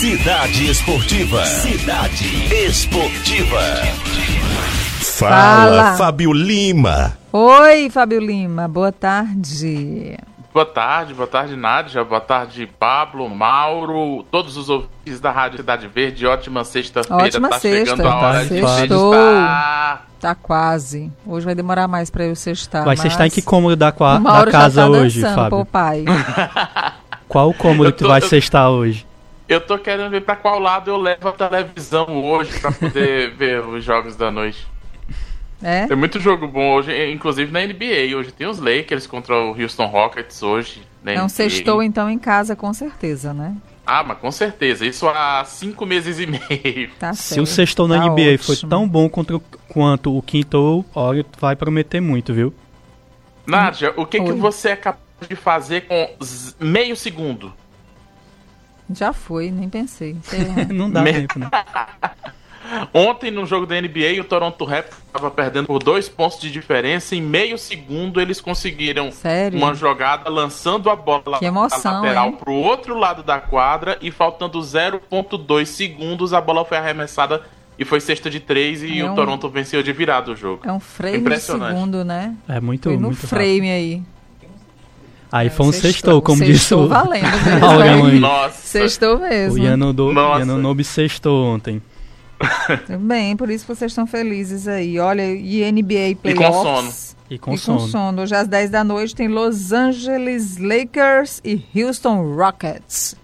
Cidade Esportiva. Cidade Esportiva. Fala, Fala. Fábio Lima. Oi, Fábio Lima, boa tarde. Boa tarde, boa tarde, Nádia, boa tarde, Pablo, Mauro, todos os ouvintes da Rádio Cidade Verde. Ótima sexta-feira. Ótima tá sexta, chegando a hora de sextou. sextar. Tá quase. Hoje vai demorar mais pra eu sextar. Vai mas sextar em que cômodo da, qua- o da Mauro casa já tá hoje, dançando, Fábio? Pô, pai. Qual cômodo Eu que tô- tu vai eu- sextar hoje? Eu tô querendo ver pra qual lado eu levo a televisão hoje pra poder ver os jogos da noite. É? Tem muito jogo bom hoje, inclusive na NBA. Hoje tem os Lakers contra o Houston Rockets hoje. na É um sextou então em casa, com certeza, né? Ah, mas com certeza. Isso há cinco meses e meio. Tá Se o sextou na Tá NBA foi ótimo. tão bom contra o- quanto o quinto, olha, vai prometer muito, viu? Nádia, o que, que você é capaz de fazer com meio segundo? Já foi, nem pensei. Sei- Não dá tempo, né? Ontem, no jogo da NBA, o Toronto Raptors estava perdendo por dois pontos de diferença. Em meio segundo, eles conseguiram Sério? uma jogada lançando a bola Que emoção, lateral para o outro lado da quadra e faltando 0,2 segundos, a bola foi arremessada e foi cesta de três e É o um- Toronto venceu de virada o jogo. É um frame de Impressionante. segundo, né? É muito, Foi no muito rápido. frame aí. Aí foi um Sextou, sextou, como disse sextou o valendo mesmo, aí. Nossa, Sextou O mesmo. Nossa. Yanonobi sextou ontem. Tudo Bem, por isso vocês estão felizes aí. Olha, e NBA com Playoffs. sono. E com e sono. com sono. Hoje às 10 da noite tem Los Angeles Lakers e Houston Rockets.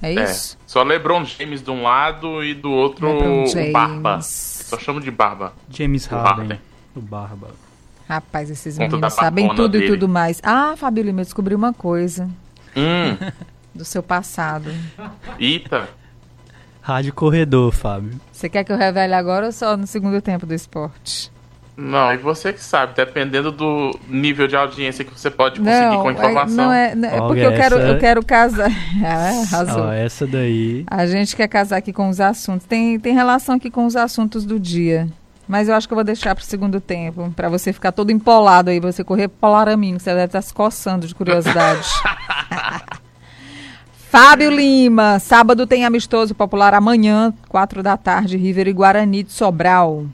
É É, isso? só LeBron James de um lado e do outro o. Barba. Só chamo de Barba. James O Harden, Harden. o Barba. Rapaz, esses Conta meninos sabem tudo e dele. tudo mais. Ah, Fábio Lima, eu descobri uma coisa Hum, do seu passado. Eita. Rádio Corredor, Fábio. Você quer que eu revele agora ou só no segundo tempo do esporte? Não, e você que sabe, dependendo do nível de audiência que você pode conseguir com a é, informação. não é, não, é Olha, porque eu quero, essa- eu quero casar. Ah, arrasou. Ó, essa daí. A gente quer casar aqui com os assuntos. Tem, tem relação aqui com os assuntos do dia. Mas eu acho que eu vou deixar pro segundo tempo, pra você ficar todo empolado aí, você correr polaraminho, você deve estar se coçando de curiosidade. Fábio Lima, sábado tem amistoso popular amanhã, quatro da tarde, River e Guarani de Sobral.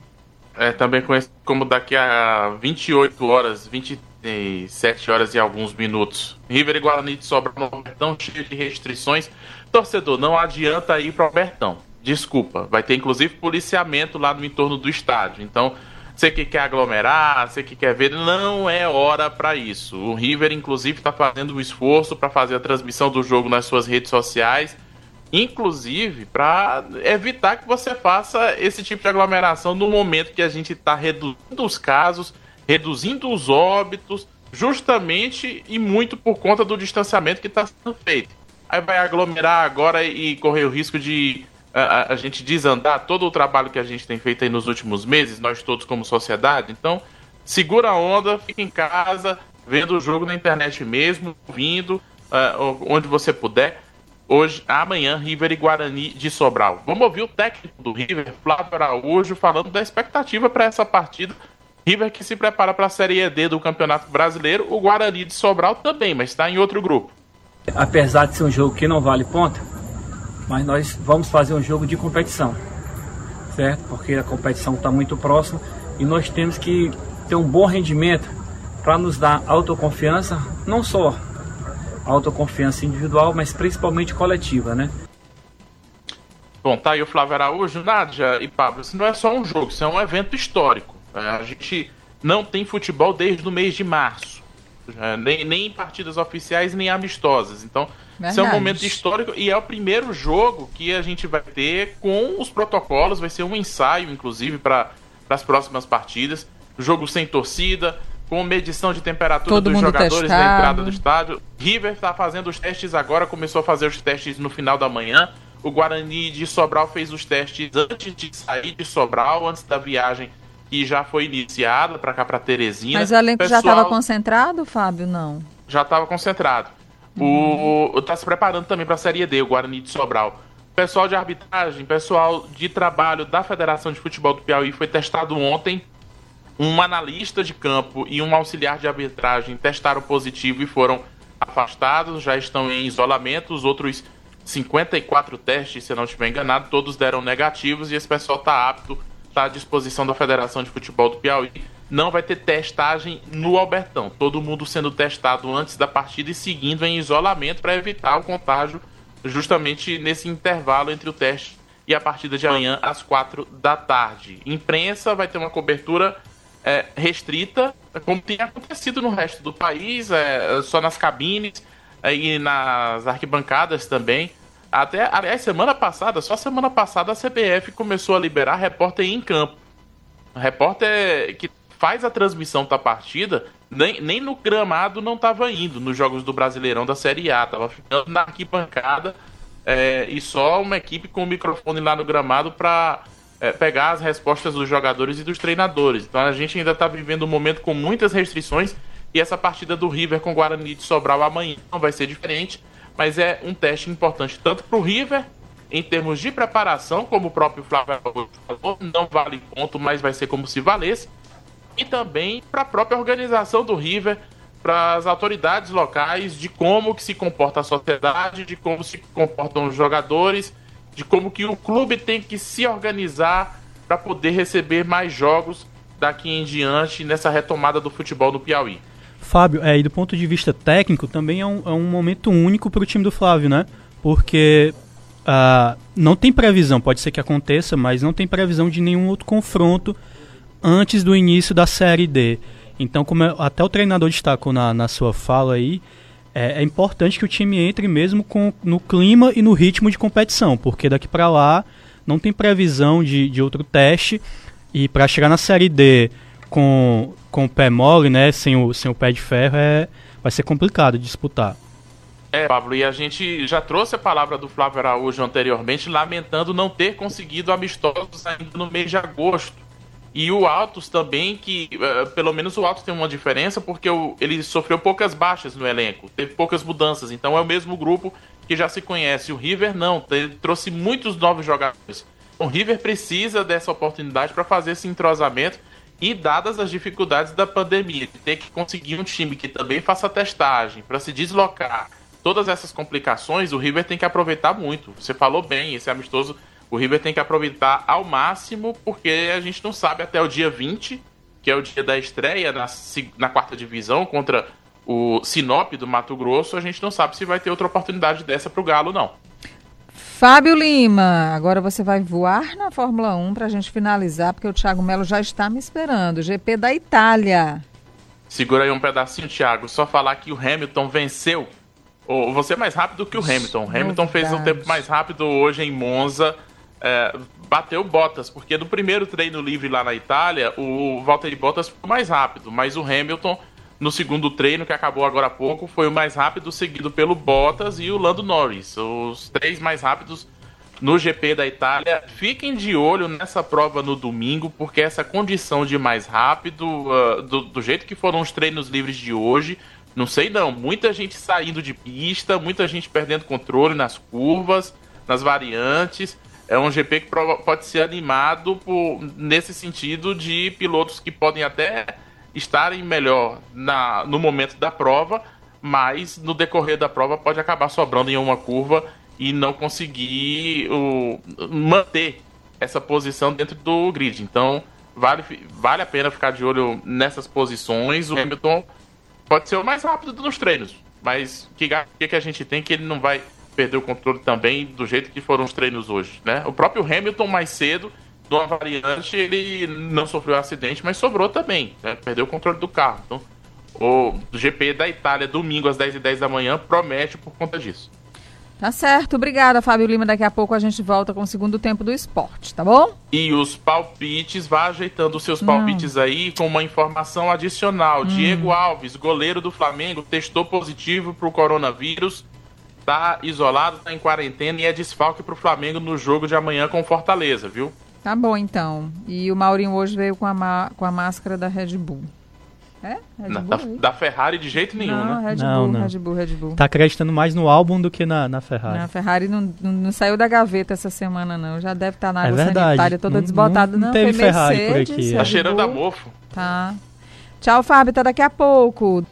É também conhecido como daqui a 28 horas, 27 horas e alguns minutos. River e Guarani de Sobral no Albertão, cheio de restrições. Torcedor, não adianta ir para o Albertão. Desculpa, vai ter inclusive policiamento lá no entorno do estádio. Então, você que quer aglomerar, você que quer ver, não é hora para isso. O River, inclusive, está fazendo um esforço para fazer a transmissão do jogo nas suas redes sociais inclusive para evitar que você faça esse tipo de aglomeração no momento que a gente está reduzindo os casos, reduzindo os óbitos, justamente e muito por conta do distanciamento que está sendo feito. Aí vai aglomerar agora e correr o risco de a, a- gente desandar todo o trabalho que a gente tem feito aí nos últimos meses, nós todos como sociedade. Então, segura a onda, fica em casa, vendo o jogo na internet mesmo, vindo onde você puder. Hoje, amanhã, River e Guarani de Sobral. Vamos ouvir o técnico do River, Flávio Araújo, falando da expectativa para essa partida. River que se prepara para a Série ED do Campeonato Brasileiro, o Guarani de Sobral também, mas está em outro grupo. apesar de ser um jogo que não vale ponta, mas nós vamos fazer um jogo de competição, certo? Porque a competição está muito próxima e nós temos que ter um bom rendimento para nos dar autoconfiança, não só autoconfiança individual, mas principalmente coletiva, né? Bom, tá aí o Flávio Araújo, Nádia e Pablo. Isso não é só um jogo, isso é um evento histórico. É, a gente não tem futebol desde o mês de março. É, nem, nem em partidas oficiais, nem amistosas. Então, isso é um Verdade. momento histórico e é o primeiro jogo que a gente vai ter com os protocolos. Vai ser um ensaio, inclusive, para as próximas partidas. Jogo sem torcida, com medição de temperatura Todo dos jogadores na testado. entrada do estádio. River está fazendo os testes agora, começou a fazer os testes no final da manhã. O Guarani de Sobral fez os testes antes de sair de Sobral, antes da viagem que já foi iniciada para cá para Teresina. Mas o elenco já Pessoal estava concentrado, Fábio? Não. já estava concentrado. O tá se preparando também para a Série D, o Guarani de Sobral. Pessoal de arbitragem, pessoal de trabalho da Federação de Futebol do Piauí foi testado ontem. Um analista de campo e um auxiliar de arbitragem testaram positivo e foram afastados, já estão em isolamento. Os outros 54 testes, se eu não estiver enganado, todos deram negativos e esse pessoal está apto, está à disposição da Federação de Futebol do Piauí. Não vai ter testagem no Albertão, todo mundo sendo testado antes da partida e seguindo em isolamento para evitar o contágio justamente nesse intervalo entre o teste e a partida de amanhã às quatro da tarde. Imprensa vai ter uma cobertura é, restrita, como tem acontecido no resto do país, é, só nas cabines é, e nas arquibancadas também. Até, aliás, semana passada, só semana passada a CBF começou a liberar repórter em campo. Repórter que faz a transmissão da partida, nem, nem no gramado não estava indo nos jogos do Brasileirão da Série A, estava ficando na arquibancada é, e só uma equipe com o microfone lá no gramado para é, pegar as respostas dos jogadores e dos treinadores. Então a gente ainda está vivendo um momento com muitas restrições e essa partida do River com o Guarani de Sobral amanhã não vai ser diferente, mas é um teste importante tanto para o River em termos de preparação, como o próprio Flávio falou, não vale ponto, mas vai ser como se valesse, e também para a própria organização do River para as autoridades locais de como que se comporta a sociedade, de como se comportam os jogadores, de como que o clube tem que se organizar para poder receber mais jogos daqui em diante nessa retomada do futebol no Piauí. Fábio, é, e do ponto de vista técnico, também é um, é um momento único para o time do Flávio, né? Porque uh, não tem previsão, pode ser que aconteça, mas não tem previsão de nenhum outro confronto antes do início da Série D. Então, como até o treinador destacou na, na sua fala aí, é, é, importante que o time entre mesmo com, no clima e no ritmo de competição, porque daqui para lá não tem previsão de, de outro teste. E para chegar na Série D com, com o pé mole, né, sem o, sem o pé de ferro, é, vai ser complicado disputar. É, Pablo, e a gente já trouxe a palavra do Flávio Araújo anteriormente, lamentando não ter conseguido amistosos ainda no mês de agosto. E o Altos também, que uh, pelo menos o Altos tem uma diferença, porque o, ele sofreu poucas baixas no elenco, teve poucas mudanças, então é o mesmo grupo que já se conhece. O River não, ele trouxe muitos novos jogadores. O River precisa dessa oportunidade para fazer esse entrosamento e dadas as dificuldades da pandemia, ter que conseguir um time que também faça testagem para se deslocar, todas essas complicações, o River tem que aproveitar muito. Você falou bem, esse amistoso o River tem que aproveitar ao máximo, porque a gente não sabe até o dia 20, que é o dia da estreia na, na quarta divisão contra o Sinop do Mato Grosso, a gente não sabe se vai ter outra oportunidade dessa para o Galo, não. Fábio Lima, agora você vai voar na Fórmula 1 para a gente finalizar, porque o Thiago Melo já está me esperando. GP da Itália. Segura aí um pedacinho, Thiago. Só falar que o Hamilton venceu. Oh, você é mais rápido que o Hamilton. O Hamilton fez um tempo mais rápido hoje em Monza é, bateu Bottas, porque no primeiro treino livre lá na Itália, o Valtteri Bottas foi mais rápido, mas o Hamilton, no segundo treino, que acabou agora há pouco, foi o mais rápido, seguido pelo Bottas e o Lando Norris. Os três mais rápidos no GP da Itália. Fiquem de olho nessa prova no domingo, porque essa condição de mais rápido, uh, do, do jeito que foram os treinos livres de hoje, não sei não, muita gente saindo de pista, muita gente perdendo controle nas curvas, nas variantes é um GP que pode ser animado por, nesse sentido de pilotos que podem até estarem melhor na, no momento da prova, mas no decorrer da prova pode acabar sobrando em uma curva e não conseguir o, manter essa posição dentro do grid. Então vale, vale a pena ficar de olho nessas posições. O Hamilton pode ser o mais rápido nos treinos, mas que, que a gente tem que ele não vai perdeu o controle também do jeito que foram os treinos hoje, né? O próprio Hamilton mais cedo, de uma variante, ele não sofreu acidente, mas sobrou também, né? Perdeu o controle do carro. Então, o GP da Itália, domingo às 10h10 10 da manhã, promete por conta disso. Tá certo, obrigada, Fábio Lima. Daqui a pouco a gente volta com o segundo tempo do esporte, tá bom? E os palpites, vá ajeitando os seus palpites aí com uma informação adicional. Hum. Diego Alves, goleiro do Flamengo, testou positivo para o coronavírus tá isolado, tá em quarentena e é desfalque pro Flamengo no jogo de amanhã com Fortaleza, viu? Tá bom, então. E o Maurinho hoje veio com a, com a máscara da Red Bull. É? Red Bull, da, da, Ferrari de jeito nenhum, não, né? Red não, Bull, não. Red Bull, Red Bull. Tá acreditando mais no álbum do que na, na Ferrari. A Ferrari não, não, não, saiu da gaveta essa semana, não. Já deve estar tá na é água é sanitária toda desbotada. Não, não, teve Ferrari Mercedes, por aqui. Tá cheirando a mofo. Tá. Tchau, Fábio. Até daqui a pouco.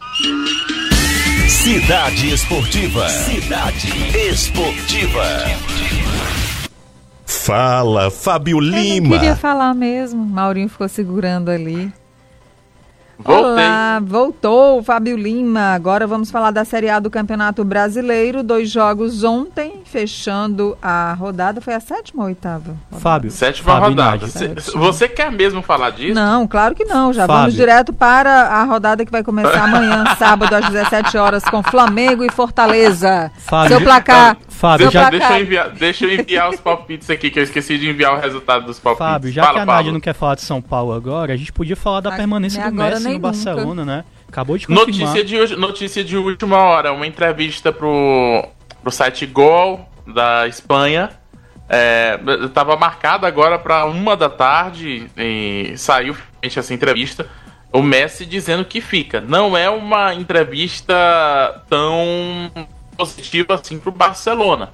Cidade Esportiva. Cidade Esportiva. Fala, Fábio Eu Lima. não queria falar mesmo. Maurinho ficou segurando ali. Voltei. Olá, voltou o Fábio Lima. Agora vamos falar da Série A do Campeonato Brasileiro. Dois jogos ontem, fechando a rodada. Foi a sétima ou oitava? rodada? Fábio. Sétima Fábio rodada. Sétima. Você quer mesmo falar disso? Não, claro que não. Já Fábio. vamos direto para a rodada que vai começar amanhã, sábado, às 17 horas, com Flamengo e Fortaleza. Fábio. Seu placar. Fábio, Seu já. Deixa eu, enviar, deixa eu enviar os palpites aqui, que eu esqueci de enviar o resultado dos palpites. Fábio, já Fala, que a Nádia não quer falar de São Paulo agora, a gente podia falar da permanência nem do agora, Messi no Barcelona, né? Acabou de confirmar. Notícia de, hoje- notícia de última hora, uma entrevista pro, pro site Gol da Espanha. É, tava marcada agora para uma da tarde e saiu finalmente essa entrevista. O Messi dizendo que fica. Não é uma entrevista tão positiva assim pro Barcelona.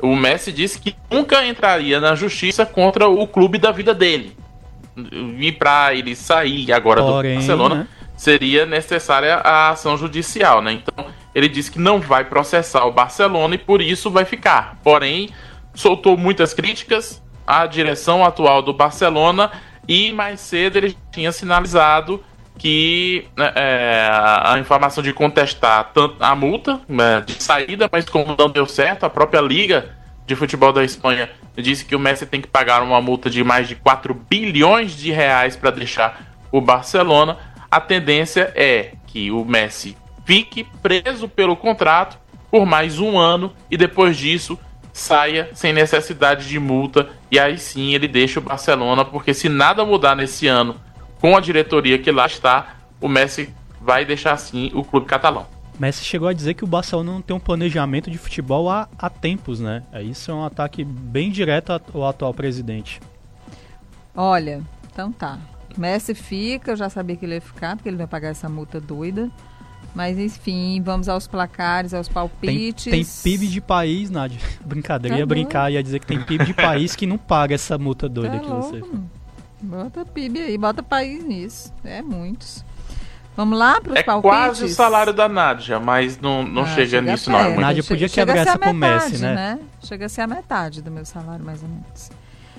O Messi disse que nunca entraria na justiça contra o clube da vida dele. E para ele sair agora Porém, do Barcelona, né? seria necessária a ação judicial, né? Então, ele disse que não vai processar o Barcelona e por isso vai ficar. Porém, soltou muitas críticas à direção atual do Barcelona e mais cedo ele tinha sinalizado que né, é, a informação de contestar tanto a multa né, de saída, mas como não deu certo, a própria Liga de Futebol da Espanha disse que o Messi tem que pagar uma multa de mais de 4 bilhões de reais para deixar o Barcelona. A tendência é que o Messi fique preso pelo contrato por mais um ano e depois disso saia sem necessidade de multa e aí sim ele deixa o Barcelona, porque se nada mudar nesse ano com a diretoria que lá está, o Messi vai deixar assim o clube catalão. Messi chegou a dizer que o Barcelona não tem um planejamento de futebol há, há tempos, né? É, Isso é um ataque bem direto ao atual presidente. Olha, então tá. Messi fica, eu já sabia que ele ia ficar, porque ele vai pagar essa multa doida. Mas enfim, vamos aos placares, aos Tem, palpites. tem PIB de país, Nádia. Brincadeira, Tá ia brincar, ia dizer que tem PIB de país que não paga essa multa doida Tá que você louco. Bota PIB aí, bota país nisso. É muitos. Vamos lá para os É palpites? quase o salário da Nádia, mas não, não Ah, chega, nisso não. É Nádia Chega- podia chega quebrar essa a pro Messi, metade, né? Chega a ser a metade do meu salário, mais ou menos.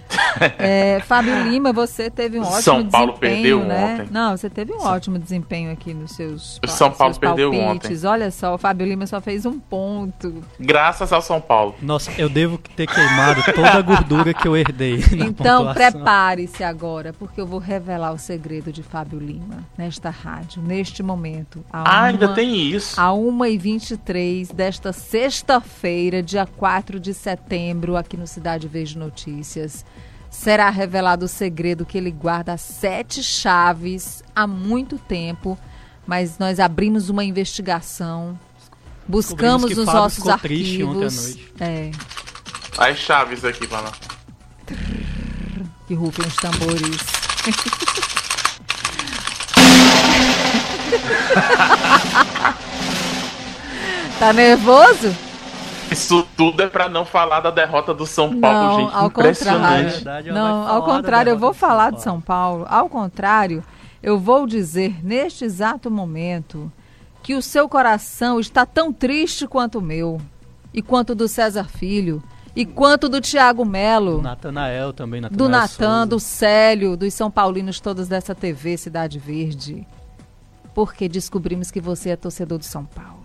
É, Fábio Lima, você teve um ótimo São Paulo desempenho, perdeu né? ontem. Não, você teve um ótimo desempenho aqui nos seus São Paulo seus perdeu palpites. Olha só, o Fábio Lima só fez um ponto. Graças ao São Paulo. Nossa, eu devo ter queimado toda a gordura que eu herdei. na Então, prepare-se agora, porque eu vou revelar o segredo de Fábio Lima nesta rádio, neste momento. Ah, ainda uma- tem isso. A 1h23 desta sexta-feira, dia 4 de setembro, aqui no Cidade Verde Notícias, será revelado o segredo que ele guarda sete chaves há muito tempo, mas nós abrimos uma investigação, buscamos nos Fábio nossos ficou triste ontem à arquivos. noite. É, As chaves aqui, mano. que rufem os tambores. tá nervoso? Isso tudo é pra não falar da derrota do São Paulo, Não, gente. ao Impressionante. contrário. ela Não, ao contrário, eu vou do falar de. São Paulo. Ao contrário, eu vou dizer neste exato momento que o seu coração está tão triste quanto o meu, e quanto do César Filho, e quanto do Tiago Do Melo, Natanael também, Natanael do Natan, do Célio, dos São Paulinos todos dessa TV Cidade Verde. Porque descobrimos que você é torcedor do São Paulo.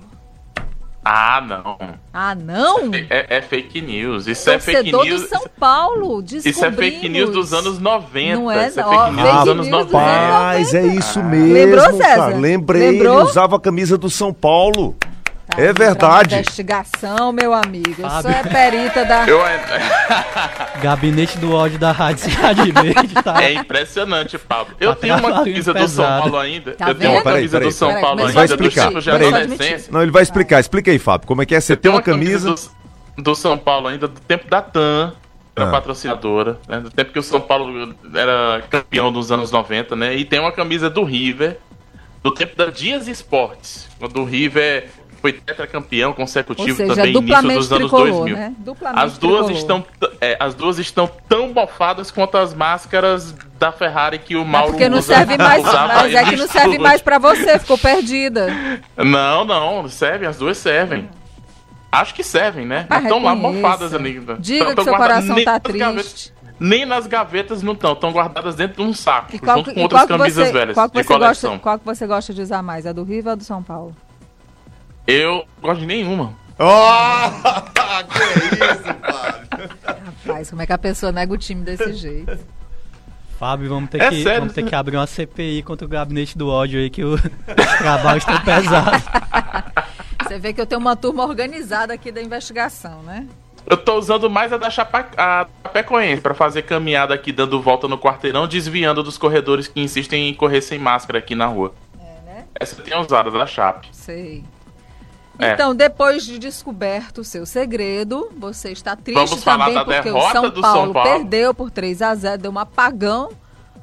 Ah, não. Ah, não? É, é fake news. Isso é fake Torcedor news. do São Paulo, descobrimos. Isso é fake news dos anos 90. Não é, Isso é ó, fake news fake dos anos news dos 90. anos Rapaz, é isso mesmo, Lembrou, César? cara. Lembrei, Lembrou? ele usava a camisa do São Paulo. É verdade. Investigação, meu amigo. Eu sou é perita da. Eu, Gabinete do ódio da Rádio Cidade Verde, tá? é impressionante, Pablo. Eu Tá tenho uma camisa do São. Paulo ainda. Tá eu tenho uma camisa do São Paulo ainda do explicar. adolescência. Não, ele vai explicar. Explica aí, Fábio. Como é que é? Você Eu tem tenho uma camisa. do, do São Paulo ainda do tempo da TAM, era Ah. patrocinadora, né? do tempo que o São Paulo era campeão dos anos 90, né? E tem uma camisa do River, do tempo da Dias Esportes, quando o River foi tetracampeão consecutivo seja, também início dos anos tricolor, 2000. né? Duplamente As duas, tricolor. estão, é, as duas estão tão mofadas quanto as máscaras da Ferrari que o É Mauro porque não usa- serve mais, mas é que não serve mais pra você, ficou perdida. Não, não, servem, as duas servem. Acho que servem, né? Mas estão lá reconheça. mofadas ali. Diga Tão- que seu coração tá triste. gavetas- nem nas gavetas não estão, estão guardadas dentro de um saco, E qual, junto com outras camisas você, velhas qual que de você coleção. gosta, qual que você gosta de usar mais, a do River ou a do São Paulo? Eu não gosto de nenhuma. Oh, que isso, Fábio? Rapaz, como é que a pessoa nega o time desse jeito? Fábio, vamos ter, É que, sério? vamos ter que abrir uma CPI contra o gabinete do ódio aí, que o trabalho está pesado. Você vê que eu tenho uma turma organizada aqui da investigação, né? Eu tô usando mais a da Chapa, a Chapecoense pra fazer caminhada aqui, dando volta no quarteirão, desviando dos corredores que insistem em correr sem máscara aqui na rua. É, né? Essa eu tenho usado, a da Chape. Sei. É. Então, depois de descoberto o seu segredo, você está triste Vamos também porque o São Paulo, São Paulo. perdeu por 3 a 0 deu um apagão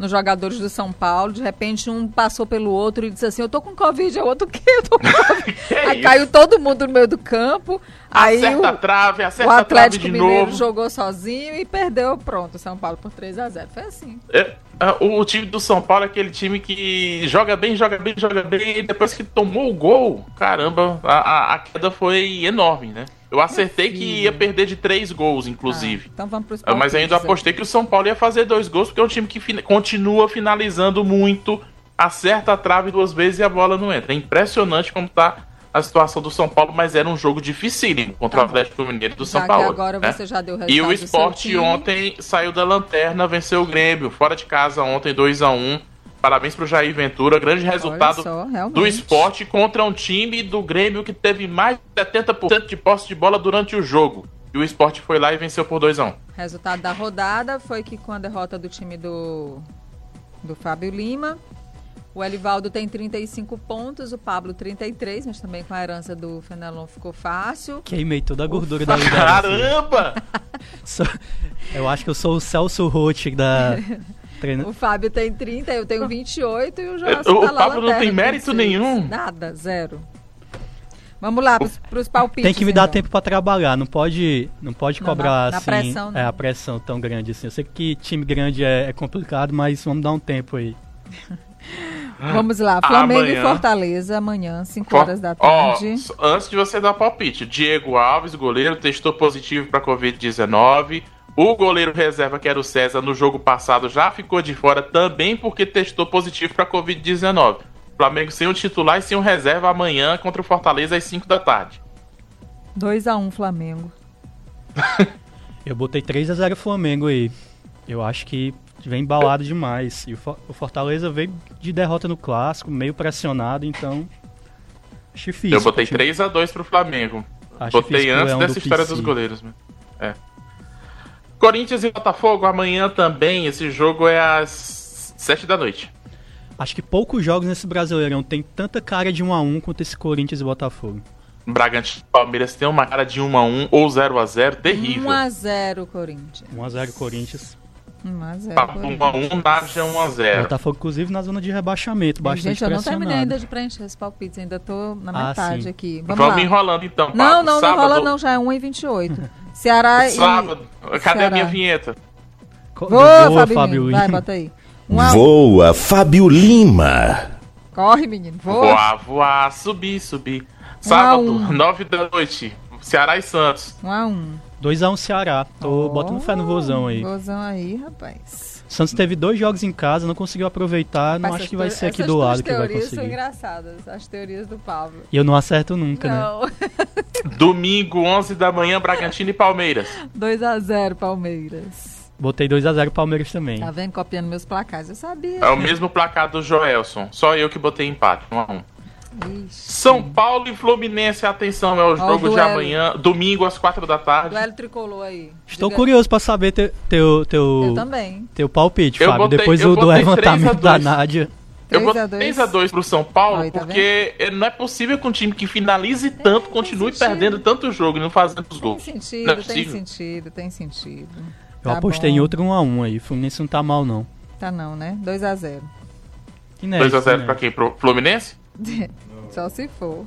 nos jogadores do São Paulo. De repente, um passou pelo outro e disse assim: Eu tô com Covid, é o outro que eu tô com Covid. Aí isso? caiu todo mundo no meio do campo. Aí acerta a o, trave, o acerta a trave Atlético de Mineiro novo. jogou sozinho e perdeu. Pronto, o São Paulo por 3 a 0 Foi assim. É, é, o, o time do São Paulo é aquele time que joga bem, joga bem, joga bem, e depois que tomou o gol, caramba, a, a- a queda foi enorme, né? Eu acertei que ia perder de três gols, inclusive. Ah, então vamos pros Ah, Mas ainda apostei que o São Paulo ia fazer dois gols, porque é um time que continua finalizando muito, acerta a trave duas vezes e a bola não entra. É impressionante como tá a situação do São Paulo, mas era um jogo dificílimo contra Tá o Atlético Mineiro do Já São Paulo. agora né? você já deu E o esporte ontem saiu da lanterna, venceu o Grêmio, fora de casa ontem 2 a 1 Parabéns pro Jair Ventura, grande resultado só, do esporte contra um time do Grêmio que teve mais de 70% de posse de bola durante o jogo. E o esporte foi lá e venceu por 2 a 1 Resultado da rodada foi que com a derrota do time do, do Fábio Lima, o Elivaldo tem 35 pontos, o Pablo 33, mas também com a herança do Fenelon ficou fácil. Queimei toda a gordura da liderança. Caramba! Sou- eu acho que eu sou o Celso Roth da treina. O Fábio tem 30, eu tenho 28 e o É, Joelson o tá lá Pablo não tem mérito 26. nenhum. Nada, zero. Vamos lá, pros, pros palpites. Tem que me dar então. tempo pra trabalhar, não pode, não pode Não, cobrar na- na assim, pressão, não. é a pressão tão grande assim. Eu sei que time grande é, é complicado, mas vamos dar um tempo aí. Vamos lá, Flamengo e Amanhã. Fortaleza, amanhã, 5 For- horas da tarde. antes de você dar palpite, Diego Alves, goleiro, testou positivo para Covid-19. O goleiro reserva, que era o César, no jogo passado já ficou de fora também porque testou positivo para Covid-19. Flamengo sem o titular e sem o reserva amanhã contra o Fortaleza às 5 da tarde. 2x1 Flamengo. Eu botei 3 a 0 Flamengo aí. Eu acho que vem embalado demais. E o For- o Fortaleza veio de derrota no clássico, meio pressionado, então acho difícil. Eu botei pro time. 3 a 2 pro Flamengo. Acho Botei pro antes dessa do história PC. dos goleiros. né? É. Corinthians e Botafogo amanhã também. Esse jogo é às 7 da noite. Acho que poucos jogos nesse Brasileirão tem tanta cara de 1 a 1 quanto esse Corinthians e Botafogo. Bragantino e Palmeiras tem uma cara de 1 a 1 ou 0 a 0 terrível. 1x0 Corinthians. 1 a 0 Corinthians. 1x0 Tá, 1 a 1 Narja 1 a 0 Botafogo inclusive na zona de rebaixamento, bastante Gente, eu não terminei ainda de preencher os palpites, ainda tô na Ah, metade sim. aqui. Vamos, Vamos, lá. enrolando então. Não, Pablo. não, não Sábado- rola não, já é 1 28. Ceará e... Sábado. Cadê Ceará. a minha vinheta? Boa, Fábio, Fábio Vai, Lima. bota aí. 1 a 1. Voa, Fábio Lima. Corre, menino. Voa. Voar, voar, subir, subir. Sábado, um. 9 da noite. Ceará e Santos. 1 a 1. 2 a 1 Ceará. Tô Ó, botando fé no Vozão aí. Vozão aí, rapaz. Santos teve dois jogos em casa, não conseguiu aproveitar, não acho que vai ser aqui do lado que vai teorias são conseguir. engraçadas, as teorias do Pablo. E eu não acerto nunca, né? Não. Domingo, 11 da manhã, Bragantino e Palmeiras. 2 a 0 Palmeiras. Botei 2 a 0 Palmeiras também. Tá vendo? Copiando meus placares. Eu sabia. É o mesmo placar do Joelson. Só eu que botei empate, 1 a 1 Ixi. São Paulo e Fluminense, atenção, é o jogo de amanhã, domingo às 4 da tarde. Duelo tricolor aí. Estou Diga- curioso pra saber teu, teu, teu, Eu também. teu palpite, Eu Fábio. botei- Depois eu do, do botei 3 a levantamento da 2. Nádia. Eu 3 botei a 2. 3 a 2 pro São Paulo, Aí, tá porque não é possível que um time que finalize tanto continue sentido. perdendo tanto jogo e não fazendo os Tem gols. sentido, Não é tem possível. sentido, tem sentido. Eu Tá apostei bom. em outro 1 a 1 aí. Fluminense não tá mal, não. Tá não, né? 2 a 0 Inédito, 2 a 0 né? pra quem? Pro Fluminense? Só se for.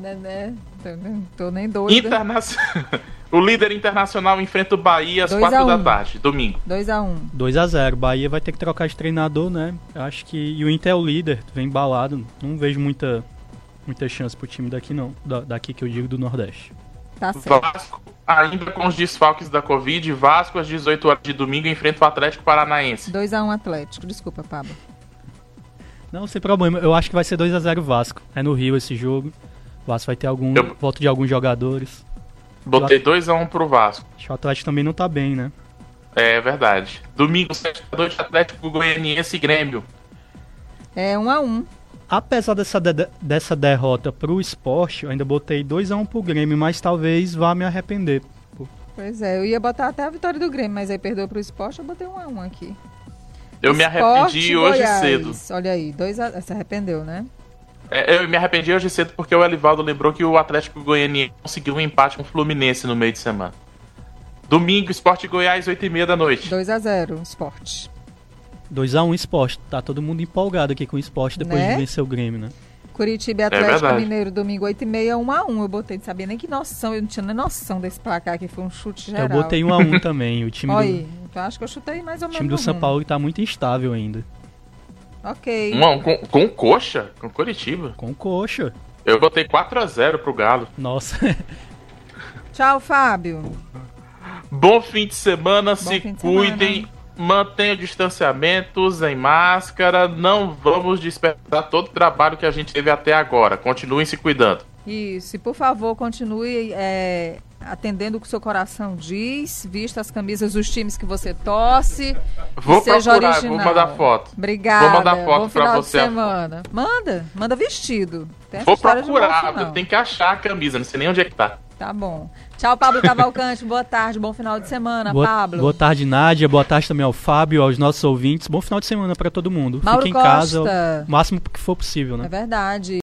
Né, né? Tô, tô nem doida. Internaci... o líder internacional enfrenta o Bahia às Dois 4 a da um. tarde, domingo. 2x1. 2 a 0 Bahia vai ter que trocar de treinador, né? Acho que. E o Inter é o líder, vem embalado. Não vejo muita, muita chance pro time daqui, não. Da- daqui que eu digo do Nordeste. Tá certo. Vasco, ainda com os desfalques da Covid, Vasco às 18 horas de domingo enfrenta o Atlético Paranaense. 2x1 Atlético. Desculpa, Pablo. Não, sem problema. Eu acho que vai ser 2 a 0 Vasco. É no Rio esse jogo. O Vasco vai ter algum. Eu- Volta de alguns jogadores. Botei 2x1 pro Vasco. Acho que o Atlético também não tá bem, né? É verdade. Domingo, 7 da noite, Atlético Goianiense e Grêmio. É 1x1. Apesar dessa, de- dessa derrota pro esporte, eu ainda botei 2x1 pro Grêmio, mas talvez vá me arrepender. Pois é, eu ia botar até a vitória do Grêmio, mas aí perdeu pro esporte, eu botei 1x1 aqui. Eu me arrependi Esporte hoje Goiás. cedo. Olha aí, 2 a... se arrependeu, né? É, eu me arrependi hoje cedo porque o Elivaldo lembrou que o Atlético Goianiense conseguiu um empate com o Fluminense no meio de semana. Domingo, Esporte Goiás, 8h30 da noite. 2x0, esporte. 2x1 esporte. Tá todo mundo empolgado aqui com o esporte depois Né? de vencer o Grêmio, né? Curitiba e Atlético verdade. Mineiro, domingo 8h30, 1x1. Eu botei, não sabia nem que noção, eu não tinha nem noção desse placar aqui, foi um chute geral. Eu botei 1x1 também. O time, Olha do, então acho que eu chutei mais ou o menos time do São. Paulo tá muito instável ainda. Ok. Um com, com coxa, com Curitiba. Com coxa. Eu botei 4x0 pro Galo. Nossa. Tchau, Fábio. Bom fim de semana, se fim de cuidem, mantenham o distanciamento, usem máscara, não vamos despertar todo o trabalho que a gente teve até agora. Continuem se cuidando. Isso, e por favor, continue é, atendendo o que o seu coração diz, vista as camisas dos times que você torce. Vou seja procurar, original. vou mandar foto. Obrigada. Vou mandar foto Bom pra final você, semana. Manda, manda vestido. Tem Vou procurar, eu tenho que achar a camisa, não sei nem onde é que tá. Tá bom. Tchau, Pablo Cavalcante. Boa tarde, bom final de semana, Boa, Pablo. boa tarde, Nádia. Boa tarde também ao Fábio, aos nossos ouvintes. Bom final de semana pra todo mundo. Mauro Fique em casa Costa. o máximo que for possível, né? É verdade.